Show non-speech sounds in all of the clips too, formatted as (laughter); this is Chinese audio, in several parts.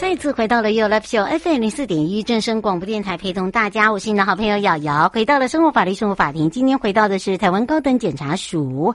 再次回到了 You Love Show FM 零四点一正声广播电台，陪同大家，我是你的好朋友瑶瑶。回到了生活法律生活法庭，今天回到的是台湾高等检察署。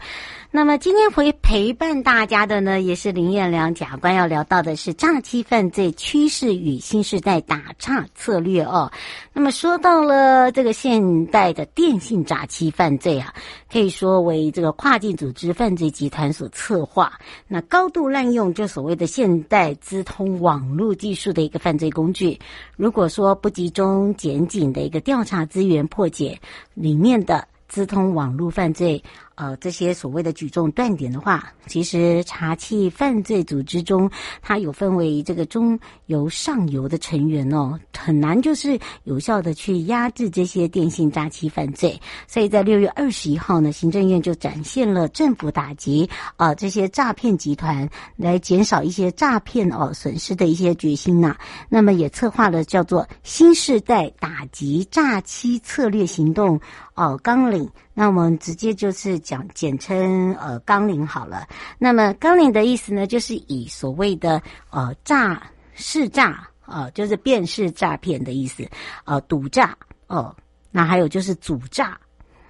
那么今天回陪伴大家的呢，也是林彦良检察官要聊到的是诈欺犯罪趋势与新时代打诈策略哦。那么说到了这个现代的电信诈欺犯罪啊，可以说为这个跨境组织犯罪集团所策划，那高度滥用就所谓的现代资通网络技术的一个犯罪工具。如果说不集中检警的一个调查资源破解里面的资通网络犯罪。呃，这些所谓的举重断点的话，其实查缉犯罪组织中，它有分为这个中游、上游的成员哦，很难就是有效的去压制这些电信诈欺犯罪。所以在六月二十一号呢，行政院就展现了政府打击啊、这些诈骗集团，来减少一些诈骗哦损失的一些决心呐、那么也策划了叫做新世代打击诈欺策略行动哦纲领。那我们直接就是讲简称呃纲领好了。那么纲领的意思呢，就是以所谓的呃诈试诈呃，就是辨识诈骗的意思，呃赌诈哦、呃，那还有就是主诈，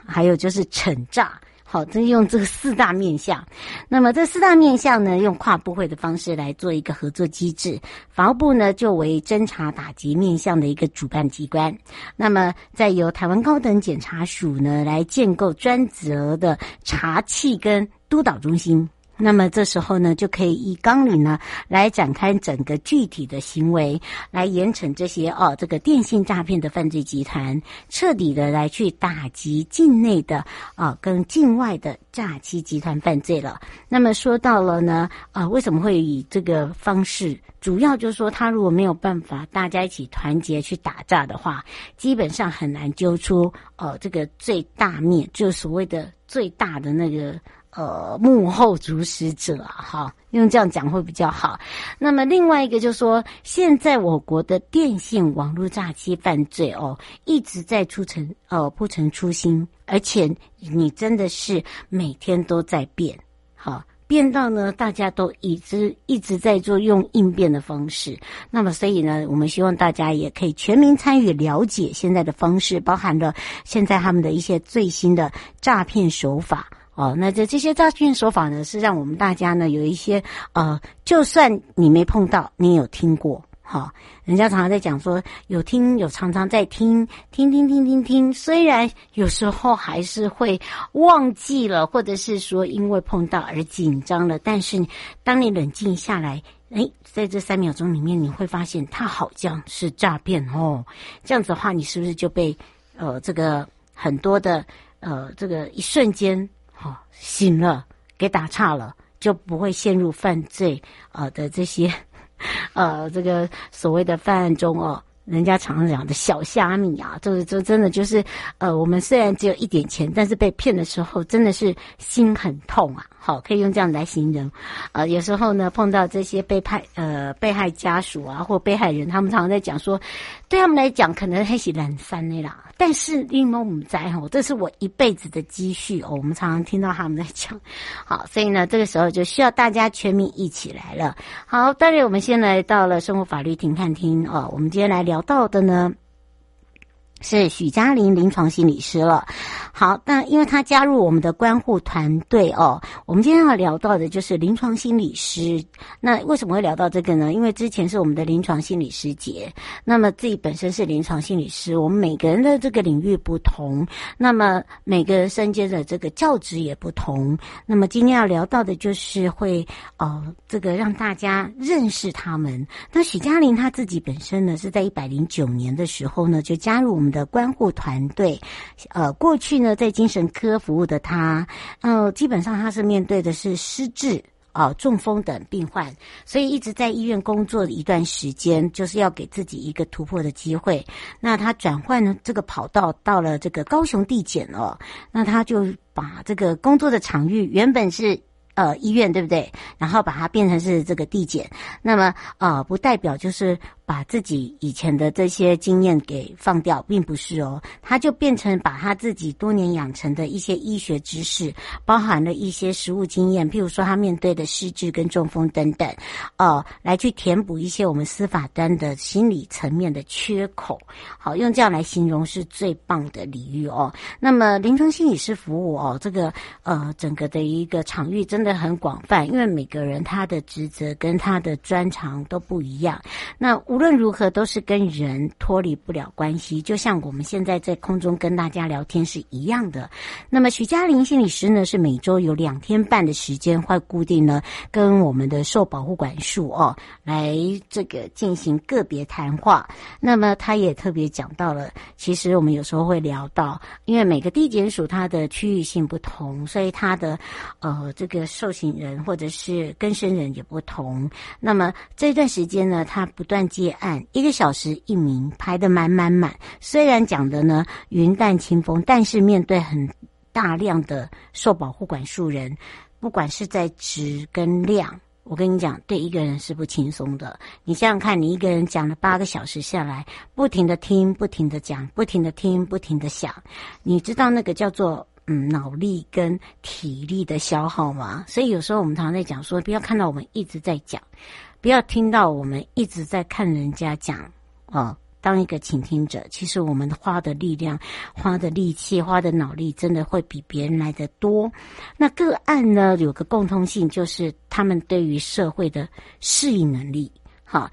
还有就是惩诈。好，这用这个四大面向。那么这四大面向呢，用跨部会的方式来做一个合作机制。法务部呢，就为侦查打击面向的一个主办机关。那么再由台湾高等检察署呢，来建构专责的查缉跟督导中心。那么这时候呢，就可以以纲领呢来展开整个具体的行为，来严惩这些哦这个电信诈骗的犯罪集团，彻底的来去打击境内的啊、跟境外的诈欺集团犯罪了。那么说到了呢，啊、为什么会以这个方式？主要就是说，他如果没有办法大家一起团结去打诈的话，基本上很难揪出呃这个最大面，就所谓的最大的那个。呃，幕后主使者哈，用这样讲会比较好。那么另外一个就是说，现在我国的电信网络诈欺犯罪哦，一直在出城呃不成初心，而且你真的是每天都在变，好变到呢，大家都一直一直在做用应变的方式。那么所以呢，我们希望大家也可以全民参与了解现在的方式，包含了现在他们的一些最新的诈骗手法。哦，那这这些诈骗手法呢，是让我们大家呢有一些呃，就算你没碰到，你有听过，哈、人家常常在讲说有听有常常在听，听听听听听，虽然有时候还是会忘记了，或者是说因为碰到而紧张了，但是当你冷静下来，诶，在这三秒钟里面，你会发现它好像是诈骗哦，这样子的话，你是不是就被呃这个很多的呃这个一瞬间。哦，醒了，给打岔了，就不会陷入犯罪啊、呃、的这些，(laughs) 呃，这个所谓的犯案中哦。人家常常讲的小虾米啊，就是就真的就是，呃，我们虽然只有一点钱，但是被骗的时候真的是心很痛啊。好，可以用这样来形容。呃，有时候呢，碰到这些被害呃被害家属啊，或被害人，他们常常在讲说，对他们来讲，可能还是懒散的啦。但是因为我们在吼，这是我一辈子的积蓄哦。我们常常听到他们在讲。好，所以呢，这个时候就需要大家全民一起来了。好，当然我们先来到了生活法律庭看厅哦。我们今天来聊到的呢。是许嘉玲临床心理师了。好，那因为他加入我们的关护团队哦，我们今天要聊到的就是临床心理师。那为什么会聊到这个呢？因为之前是我们的临床心理师节，那么自己本身是临床心理师，我们每个人的这个领域不同，那么每个人身兼的这个教职也不同。那么今天要聊到的就是会呃，这个让大家认识他们。那许嘉玲她自己本身呢，是在一百零九年的时候呢，就加入我们的关护团队，呃，过去呢在精神科服务的他，呃，基本上他是面对的是失智啊、中风等病患，所以一直在医院工作的一段时间，就是要给自己一个突破的机会。那他转换这个跑道，到了这个高雄地检哦，那他就把这个工作的场域原本是。呃，医院对不对？然后把它变成是这个递减，那么呃，不代表就是把自己以前的这些经验给放掉，并不是哦。他就变成把他自己多年养成的一些医学知识，包含了一些实务经验，譬如说他面对的失智跟中风等等，呃，来去填补一些我们司法端的心理层面的缺口。好，用这样来形容是最棒的礼遇哦。那么临床心理师服务哦，这个呃，整个的一个场域真。真的很广泛，因为每个人他的职责跟他的专长都不一样。那无论如何，都是跟人脱离不了关系。就像我们现在在空中跟大家聊天是一样的。那么许嘉玲心理师呢，是每周有两天半的时间，会固定呢跟我们的受保护管束哦来这个进行个别谈话。那么他也特别讲到了，其实我们有时候会聊到，因为每个地检署它的区域性不同，所以它的呃这个。受刑人或者是更生人也不同，那么这段时间呢，他不断接案，一个小时一名，排得满满满。虽然讲的呢云淡清风，但是面对很大量的受保护管束人，不管是在质跟量，我跟你讲，对一个人是不轻松的。你想想看，你一个人讲了八个小时下来，不停的听，不停的讲，不停的听，不停的想，你知道那个叫做。嗯，脑力跟体力的消耗嘛，所以有时候我们常常在讲说，不要看到我们一直在讲，不要听到我们一直在看人家讲哦，当一个倾听者，其实我们花的力量、花的力气、花的脑力，真的会比别人来得多。那个案呢，有个共通性，就是他们对于社会的适应能力，好，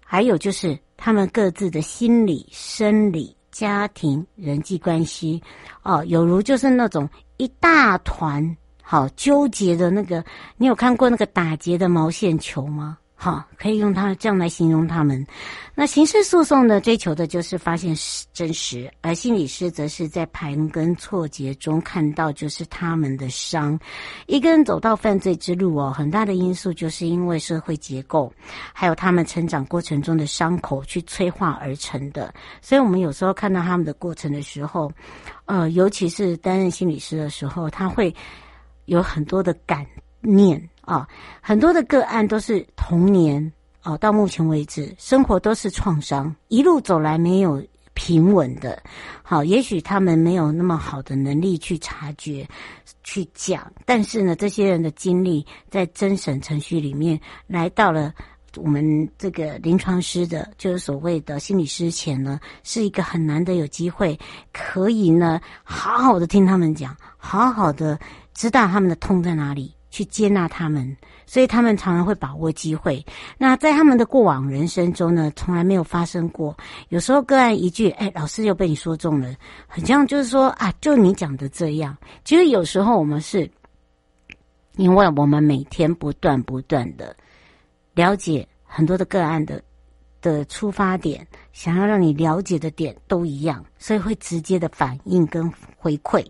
还有就是他们各自的心理、生理。家庭人际关系，哦，有如就是那种一大团好纠结的那个，你有看过那个打结的毛线球吗？好，可以用它这样来形容他们。那刑事诉讼呢，追求的就是发现真实，而心理师则是在盘根错节中看到就是他们的伤。一个人走到犯罪之路哦，很大的因素就是因为社会结构，还有他们成长过程中的伤口去催化而成的。所以，我们有时候看到他们的过程的时候，呃，尤其是担任心理师的时候，他会有很多的感念。啊、很多的个案都是童年哦，到目前为止，生活都是创伤，一路走来没有平稳的。好，也许他们没有那么好的能力去察觉、去讲，但是呢，这些人的经历在侦审程序里面来到了我们这个临床师的，就是所谓的心理师前呢，是一个很难得有机会可以呢，好好的听他们讲，好好的知道他们的痛在哪里。去接纳他们，所以他们常常会把握机会。那在他们的过往人生中呢，从来没有发生过。有时候个案一句“哎，老师又被你说中了”，很像就是说啊，就你讲的这样。其实有时候我们是，因为我们每天不断不断的了解很多的个案的。的出发点，想要让你了解的点都一样，所以会直接的反应跟回馈。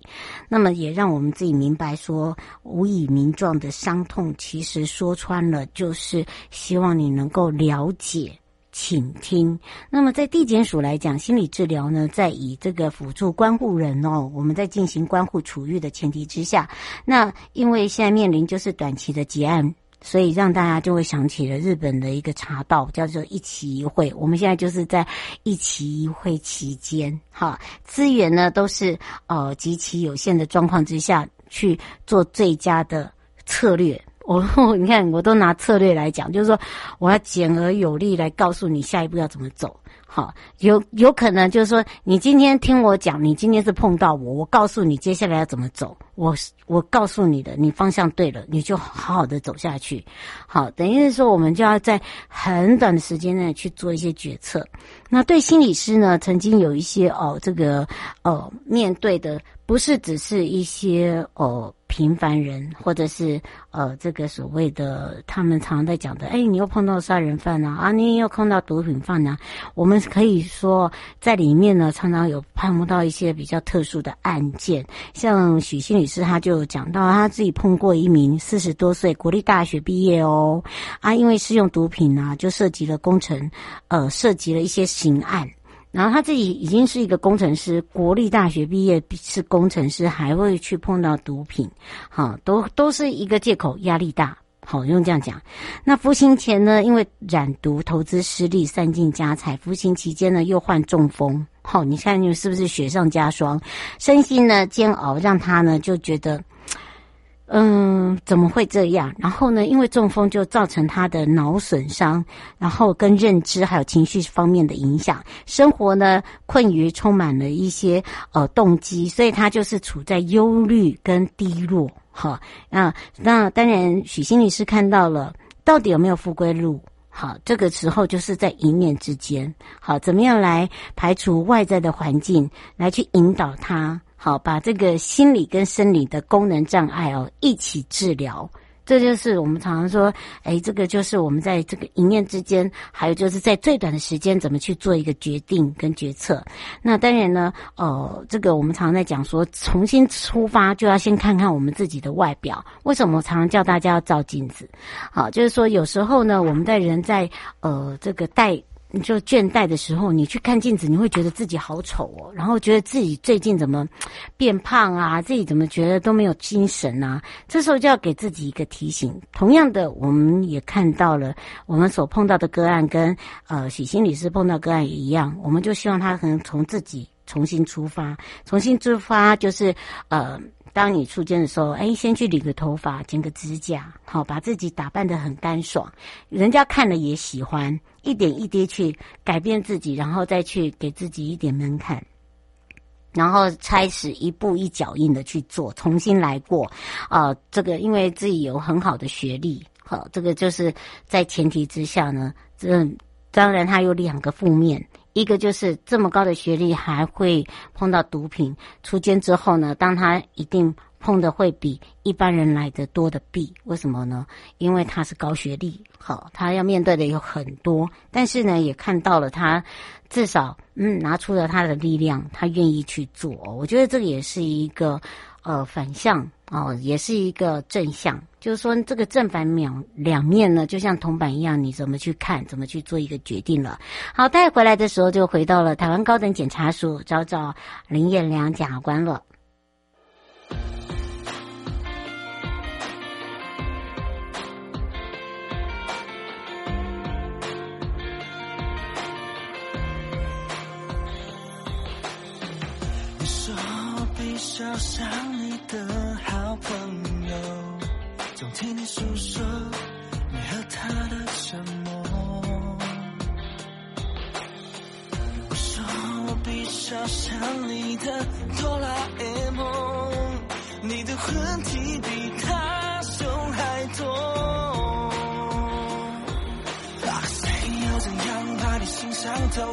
那么也让我们自己明白说，无以名状的伤痛，其实说穿了就是希望你能够了解。倾听。那么在地检署来讲，心理治疗呢，在以这个辅助关护人哦，我们在进行关护处遇的前提之下，那因为现在面临就是短期的结案。所以让大家就会想起了日本的一个茶道，叫做一期一会。我们现在就是在一期一会期间，哈，资源呢都是呃极其有限的状况之下去做最佳的策略。我你看，我都拿策略来讲，就是说我要简而有力来告诉你下一步要怎么走。好，有有可能就是说，你今天听我讲，你今天是碰到我，我告诉你接下来要怎么走。我我告诉你的，你方向对了，你就好好的走下去。好，等于是说，我们就要在很短的时间内去做一些决策。那对心理师呢，曾经有一些哦，这个哦，面对的不是只是一些哦。平凡人，或者是呃，这个所谓的他们常常在讲的，哎，你又碰到杀人犯呐，啊，你又碰到毒品犯呐，我们可以说在里面呢，常常有碰不到一些比较特殊的案件。像许心理师他就讲到，他自己碰过一名四十多岁国立大学毕业哦，啊，因为使用毒品啊，就涉及了工程，呃，涉及了一些刑案。然后他自己已经是一个工程师，国立大学毕业是工程师，还会去碰到毒品，好，都都是一个借口，压力大，好，用这样讲。那服刑前呢，因为染毒、投资失利、散尽家财，服刑期间呢又患中风，好，你看你是不是雪上加霜？身心呢煎熬，让他呢就觉得。嗯，怎么会这样？然后呢，因为中风就造成他的脑损伤，然后跟认知还有情绪方面的影响，生活呢困于充满了一些呃动机，所以他就是处在忧虑跟低落。好，那那当然，许心理师看到了，到底有没有复归路？好，这个时候就是在一念之间。好，怎么样来排除外在的环境，来去引导他？好，把这个心理跟生理的功能障碍哦一起治疗，这就是我们常常说，哎，这个就是我们在这个一念之间，还有就是在最短的时间怎么去做一个决定跟决策。那当然呢，呃，这个我们常常在讲说，重新出发就要先看看我们自己的外表。为什么我常常叫大家要照镜子？好，就是说有时候呢，我们在人在呃这个带。你就倦怠的时候，你去看镜子，你会觉得自己好丑哦，然后觉得自己最近怎么变胖啊，自己怎么觉得都没有精神啊？这时候就要给自己一个提醒。同样的，我们也看到了我们所碰到的个案跟呃许心理师碰到个案也一样，我们就希望他可能从自己重新出发，重新出发就是呃。当你出监的时候，哎，先去理个头发，剪个指甲，好，把自己打扮得很干爽，人家看了也喜欢，一点一滴去改变自己，然后再去给自己一点门槛，然后开始一步一脚印的去做，重新来过，啊、这个因为自己有很好的学历，好，这个就是在前提之下呢，这当然它有两个负面。一个就是这么高的学历还会碰到毒品，出监之后呢，当他一定碰的会比一般人来的多的弊，为什么呢？因为他是高学历，好，他要面对的有很多，但是呢，也看到了他至少嗯拿出了他的力量，他愿意去做，我觉得这个也是一个呃反向。哦，也是一个正向，就是说这个正反两两面呢，就像铜板一样，你怎么去看，怎么去做一个决定了。好，带回来的时候就回到了台湾高等检察署，找找林彦良检察官了。朋友总听你诉说你和他的沉默，我说我比较像你的哆啦 A 梦，你的问题比他凶还多。那个谁又怎样把你心伤透？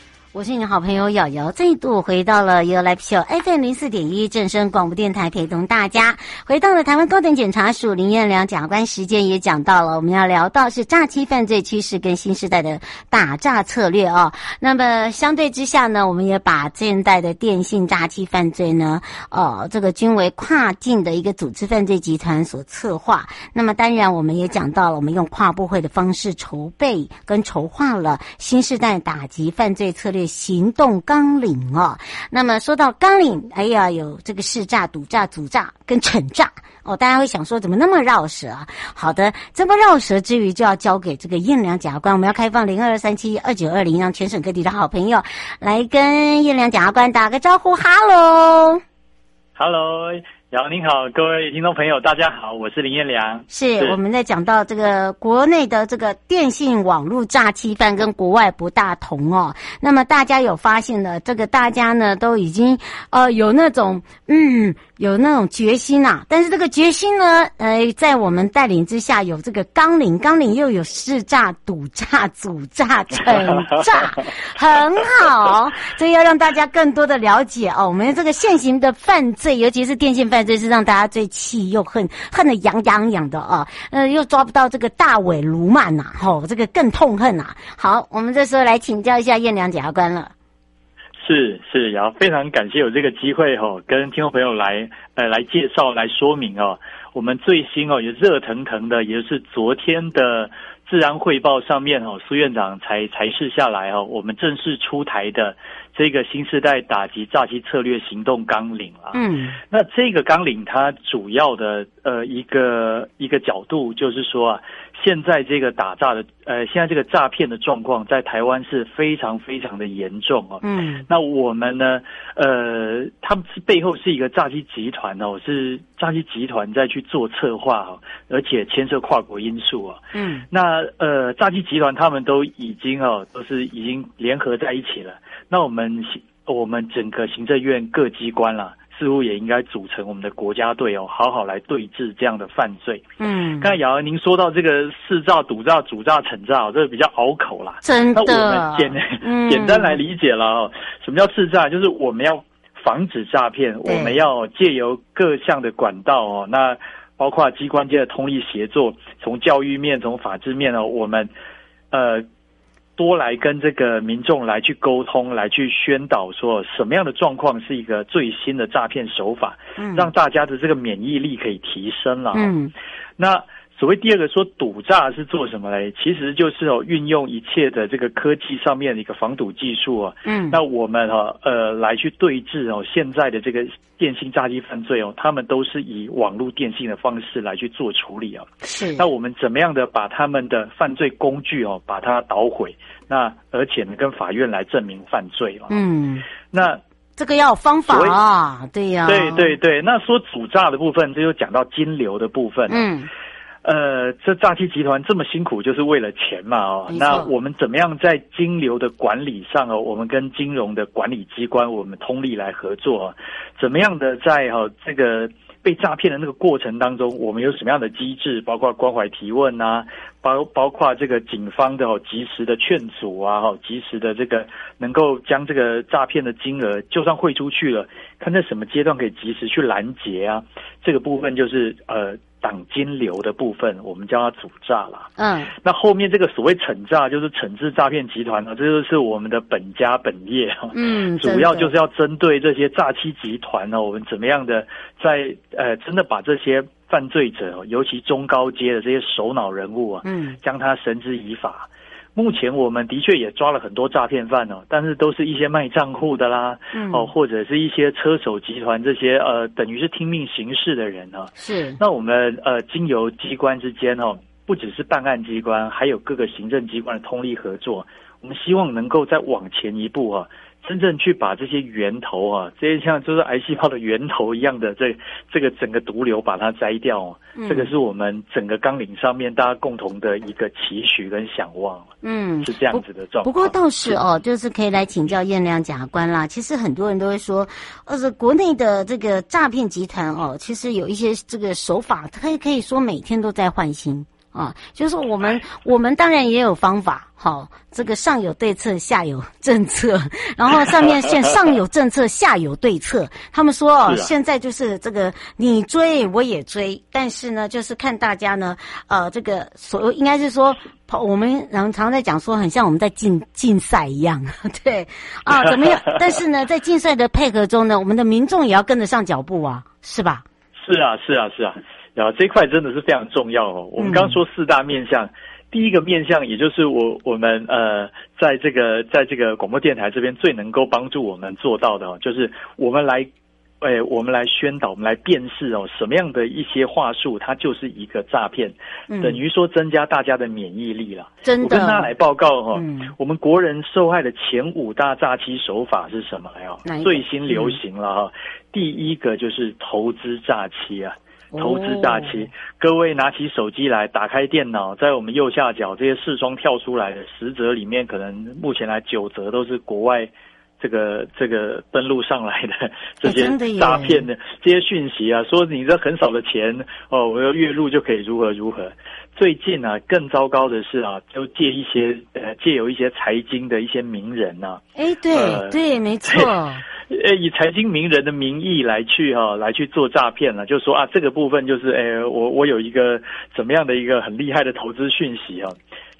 我是你的好朋友瑶瑶，再度回到了 You Live Show FM 零四点一正声广播电台，陪同大家回到了台湾高等检察署林彦良检察官时间，也讲到了我们要聊到是诈欺犯罪趋势跟新时代的打诈策略哦。那么相对之下呢，我们也把现代的电信诈欺犯罪呢，呃，这个均为跨境的一个组织犯罪集团所策划。那么当然，我们也讲到了，我们用跨部会的方式筹备跟筹划了新时代打击犯罪策略。行动纲领哦，那么说到纲领，哎呀，有这个市诈、赌诈、阻诈跟惩诈哦，大家会想说怎么那么绕舌啊？好的，这么绕舌之余，就要交给这个彦良检察官，我们要开放零二三七二九二零，让全省各地的好朋友来跟彦良检察官打个招呼，哈喽，哈喽。然后您好，各位听众朋友，大家好，我是林彦良。是，是我们在讲到这个国内的这个电信网络诈欺犯跟国外不大同哦。那么大家有发现的，这个大家呢都已经呃有那种嗯。有那种决心呐、啊，但是这个决心呢，呃，在我们带领之下，有这个纲领，纲领又有识诈、赌诈、组诈、惩诈，(laughs) 很好。这要让大家更多的了解哦，我们这个现行的犯罪，尤其是电信犯这，是让大家最气又恨，恨得痒痒痒的啊、呃，又抓不到这个大尾卢曼呐，吼，这个更痛恨呐。好，我们这时候来请教一下燕良检察官了。是是，然后非常感谢有这个机会哦，跟听众朋友来呃来介绍来说明哦，我们最新哦也热腾腾的，也就是昨天的治安汇报上面哦，苏院长才才示下来哦，我们正式出台的这个新时代打击诈欺策略行动纲领啊。嗯，那这个纲领它主要的呃一个一个角度就是说啊。现在这个打诈的，呃，现在这个诈骗的状况在台湾是非常非常的严重啊。嗯，那我们呢，呃，他们是背后是一个诈欺集团哦，是诈欺集团在去做策划哦，而且牵涉跨国因素啊。嗯，那呃，诈欺集团他们都已经哦，都是已经联合在一起了。那我们我们整个行政院各机关啦。似乎也应该组成我们的国家队哦，好好来对峙这样的犯罪。嗯，刚才瑶瑶您说到这个识诈、赌诈、主诈、惩诈，这个比较拗口啦。真的，那我们简、嗯、简单来理解了哦。什么叫识诈？就是我们要防止诈骗，我们要借由各项的管道哦，那包括机关间的通力协作，从教育面、从法制面哦，我们呃。多来跟这个民众来去沟通，来去宣导，说什么样的状况是一个最新的诈骗手法，嗯，让大家的这个免疫力可以提升了。嗯，那。所谓第二个说堵诈是做什么嘞？其实就是哦，运用一切的这个科技上面的一个防堵技术啊。嗯，那我们哈呃来去对峙哦，现在的这个电信诈欺犯罪哦，他们都是以网络电信的方式来去做处理啊。是，那我们怎么样的把他们的犯罪工具哦，把它捣毁？那而且呢，跟法院来证明犯罪了。嗯，那这个要有方法啊。对呀，对对对。那说主诈的部分，这就讲到金流的部分。嗯。呃，这诈欺集团这么辛苦，就是为了钱嘛哦。那我们怎么样在金流的管理上哦？我们跟金融的管理机关，我们通力来合作。怎么样的在哈这个被诈骗的那个过程当中，我们有什么样的机制？包括关怀提问啊，包包括这个警方的哦及时的劝阻啊，哈及时的这个能够将这个诈骗的金额就算汇出去了，看在什么阶段可以及时去拦截啊？这个部分就是呃。挡金流的部分，我们叫它主诈了。嗯，那后面这个所谓惩诈，就是惩治诈骗集团呢，这就是我们的本家本业。嗯，主要就是要针对这些诈欺集团呢，我们怎么样的在呃，真的把这些犯罪者，尤其中高阶的这些首脑人物啊，嗯，将他绳之以法。目前我们的确也抓了很多诈骗犯哦，但是都是一些卖账户的啦，嗯、哦，或者是一些车手集团这些呃，等于是听命行事的人啊。是。那我们呃，经由机关之间哦，不只是办案机关，还有各个行政机关的通力合作，我们希望能够再往前一步啊。真正去把这些源头啊，这些像就是癌细胞的源头一样的这这个整个毒瘤把它摘掉，啊，嗯，这个是我们整个纲领上面大家共同的一个期许跟想望。嗯，是这样子的状况。不过倒是哦，就是可以来请教燕良检察官啦。其实很多人都会说，呃，是国内的这个诈骗集团哦，其实有一些这个手法，可以可以说每天都在换新。啊，就是我们我们当然也有方法，好，这个上有对策，下有政策，然后上面现上有政策，下有对策。他们说哦，现在就是这个你追我也追，但是呢，就是看大家呢，呃，这个所应该是说，我们常常在讲说，很像我们在竞竞赛一样，(laughs) 对啊，怎么样？但是呢，在竞赛的配合中呢，我们的民众也要跟得上脚步啊，是吧？是啊，是啊，是啊。然后这一块真的是非常重要哦。我们刚刚说四大面向，嗯、第一个面向，也就是我我们呃，在这个在这个广播电台这边最能够帮助我们做到的哦，就是我们来，哎，我们来宣导，我们来辨识哦，什么样的一些话术，它就是一个诈骗，嗯、等于说增加大家的免疫力了。真的，我跟大家来报告哈、哦，嗯、我们国人受害的前五大诈欺手法是什么呀？最新流行了哈，嗯、第一个就是投资诈欺啊。投资诈欺，各位拿起手机来，打开电脑，在我们右下角这些视窗跳出来的十折里面，可能目前来九折都是国外这个这个登录上来的 (laughs) 这些诈骗的这些讯息啊，说你这很少的钱哦，我要月入就可以如何如何。最近啊，更糟糕的是啊，就借一些呃借有一些财经的一些名人呐、啊，哎对、呃、对，没错。(laughs) 呃，以财经名人的名义来去哈、啊，来去做诈骗了，就说啊，这个部分就是，诶，我我有一个怎么样的一个很厉害的投资讯息啊。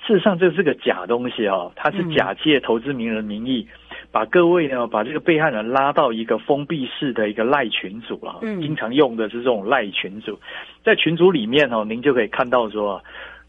事实上，这是个假东西啊，它是假借投资名人的名义，嗯、把各位呢，把这个被害人拉到一个封闭式的一个赖群组啊，嗯、经常用的是这种赖群组，在群组里面哦，您就可以看到说，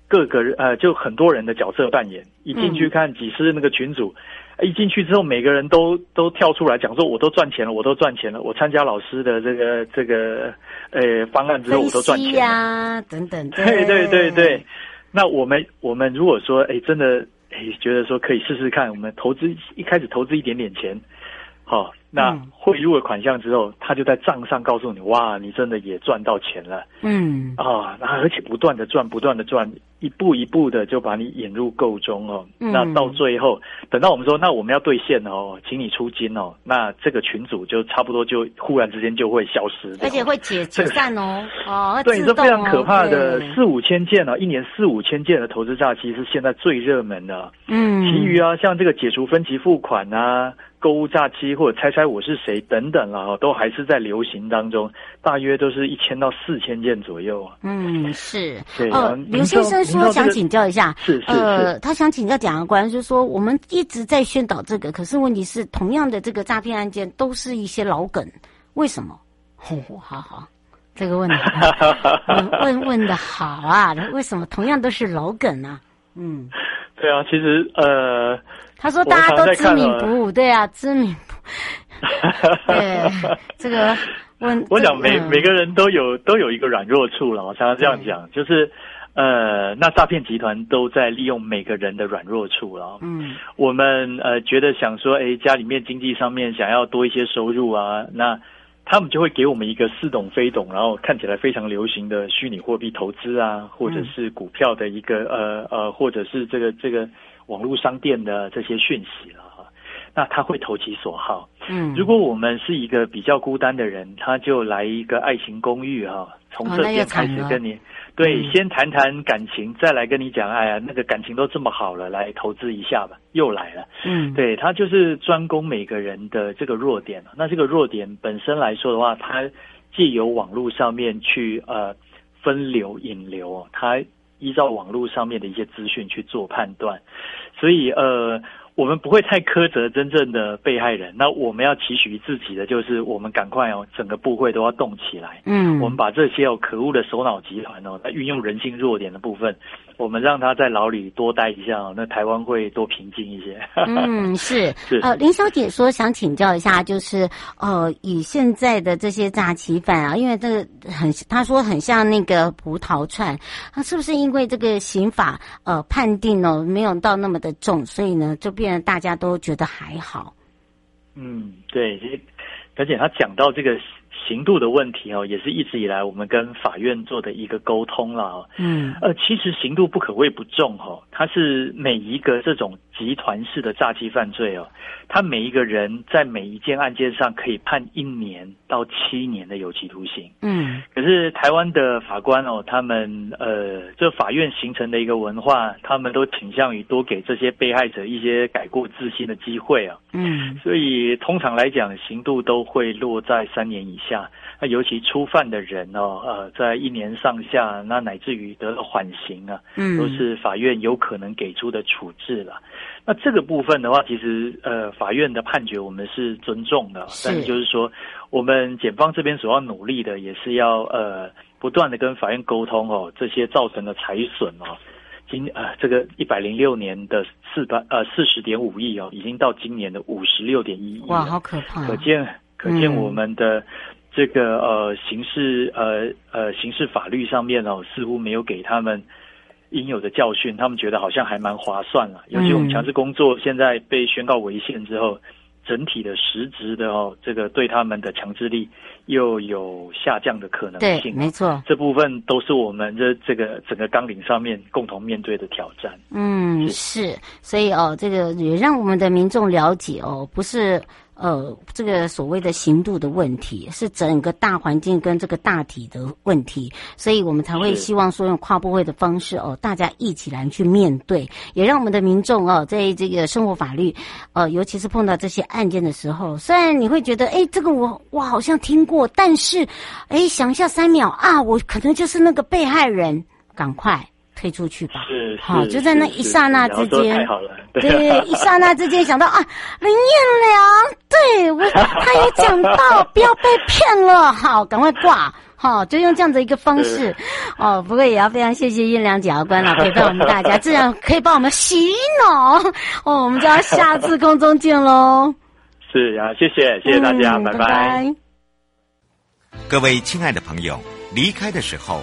各个人呃，就很多人的角色扮演，一进去看几十那个群组。嗯一进去之后，每个人都都跳出来讲说：“我都赚钱了，我都赚钱了。我参加老师的这个这个呃方案之后，我都赚钱了。”呀，等等。(laughs) 对对对对对。那我们我们如果说哎真的哎觉得说可以试试看，我们投资一开始投资一点点钱，好、哦，那汇入了款项之后，他就在账上告诉你：“哇，你真的也赚到钱了。”嗯。啊，那而且不断的赚，不断的赚。一步一步的就把你引入购中哦，嗯、那到最后等到我们说，那我们要兑现哦，请你出金哦，那这个群组就差不多就忽然之间就会消失，而且会解解散哦，哦，对，这非常可怕的四五千件呢、啊，一年四五千件的投资诈欺是现在最热门的，嗯，其余啊，像这个解除分期付款啊。购物假期或者猜猜我是谁等等了，都还是在流行当中，大约都是一千到四千件左右。嗯，是。对哦，刘先生说想请教一下，是是是，呃，他想请教检察官，就是说我们一直在宣导这个，可是问题是同样的这个诈骗案件都是一些老梗，为什么？哦，好好，这个问题 (laughs) 问问问的好啊，为什么同样都是老梗呢？嗯，对啊，其实呃。他说：“大家都知名不误，对啊，知名不。(laughs) 对这个我，(laughs) 我想每、嗯、每个人都有都有一个软弱处了。我常常这样讲，就是呃，那诈骗集团都在利用每个人的软弱处了。嗯，我们呃觉得想说，哎，家里面经济上面想要多一些收入啊，那他们就会给我们一个似懂非懂，然后看起来非常流行的虚拟货币投资啊，或者是股票的一个、嗯、呃呃，或者是这个这个。”网络商店的这些讯息了哈，那他会投其所好。嗯，如果我们是一个比较孤单的人，他就来一个爱情公寓哈，从这边开始跟你，对，先谈谈感情，再来跟你讲，哎呀，那个感情都这么好了，来投资一下吧，又来了。嗯，对，他就是专攻每个人的这个弱点。那这个弱点本身来说的话，他借由网络上面去呃分流引流，他。依照网络上面的一些资讯去做判断，所以呃。我们不会太苛责真正的被害人，那我们要期许自己的就是，我们赶快哦，整个部会都要动起来。嗯，我们把这些哦可恶的首脑集团哦，来运用人性弱点的部分，我们让他在牢里多待一下哦，那台湾会多平静一些。嗯，是 (laughs) 是。呃，林小姐说想请教一下，就是呃，以现在的这些诈欺犯啊，因为这个很，他说很像那个葡萄串，他是不是因为这个刑法呃判定哦没有到那么的重，所以呢就。变得大家都觉得还好，嗯，对，而且他讲到这个刑度的问题哦，也是一直以来我们跟法院做的一个沟通了，嗯，呃，其实刑度不可谓不重哈，它是每一个这种集团式的诈欺犯罪哦，他每一个人在每一件案件上可以判一年到七年的有期徒刑，嗯，可可是台湾的法官哦，他们呃，这法院形成的一个文化，他们都倾向于多给这些被害者一些改过自新的机会啊。嗯，所以通常来讲，刑度都会落在三年以下。那尤其初犯的人哦，呃，在一年上下，那乃至于得了缓刑啊，嗯，都是法院有可能给出的处置了。那这个部分的话，其实呃，法院的判决我们是尊重的，是但是就是说，我们检方这边所要努力的，也是要呃，不断的跟法院沟通哦，这些造成的财损哦，今呃这个一百零六年的四百呃四十点五亿哦，已经到今年的五十六点一亿，哇，好可怕！可见可见我们的这个呃刑事呃呃刑事法律上面哦，似乎没有给他们。应有的教训，他们觉得好像还蛮划算了。尤其我们强制工作现在被宣告违宪之后，嗯、整体的实质的哦，这个对他们的强制力又有下降的可能性。对，没错，这部分都是我们这这个整个纲领上面共同面对的挑战。嗯，是，是，所以哦，这个也让我们的民众了解哦，不是。呃，这个所谓的刑度的问题，是整个大环境跟这个大体的问题，所以我们才会希望说用跨部会的方式哦，大家一起来去面对，也让我们的民众哦，在这个生活法律，呃，尤其是碰到这些案件的时候，虽然你会觉得，哎，这个我我好像听过，但是，哎，想一下三秒啊，我可能就是那个被害人，赶快。退出去吧，是，好，就在那一刹那之间，太好了，(laughs) 对，一刹那之间想到啊，林彦良，对我，(laughs) 他有讲到，不要被骗了，好，赶快挂，好，就用这样的一个方式，哦，不过也要非常谢谢彦良检察官了，陪伴我们大家，(laughs) 这样可以帮我们洗脑，哦，我们就要下次空中见喽，是啊，谢谢，谢谢大家，拜拜。各位亲爱的朋友，离开的时候。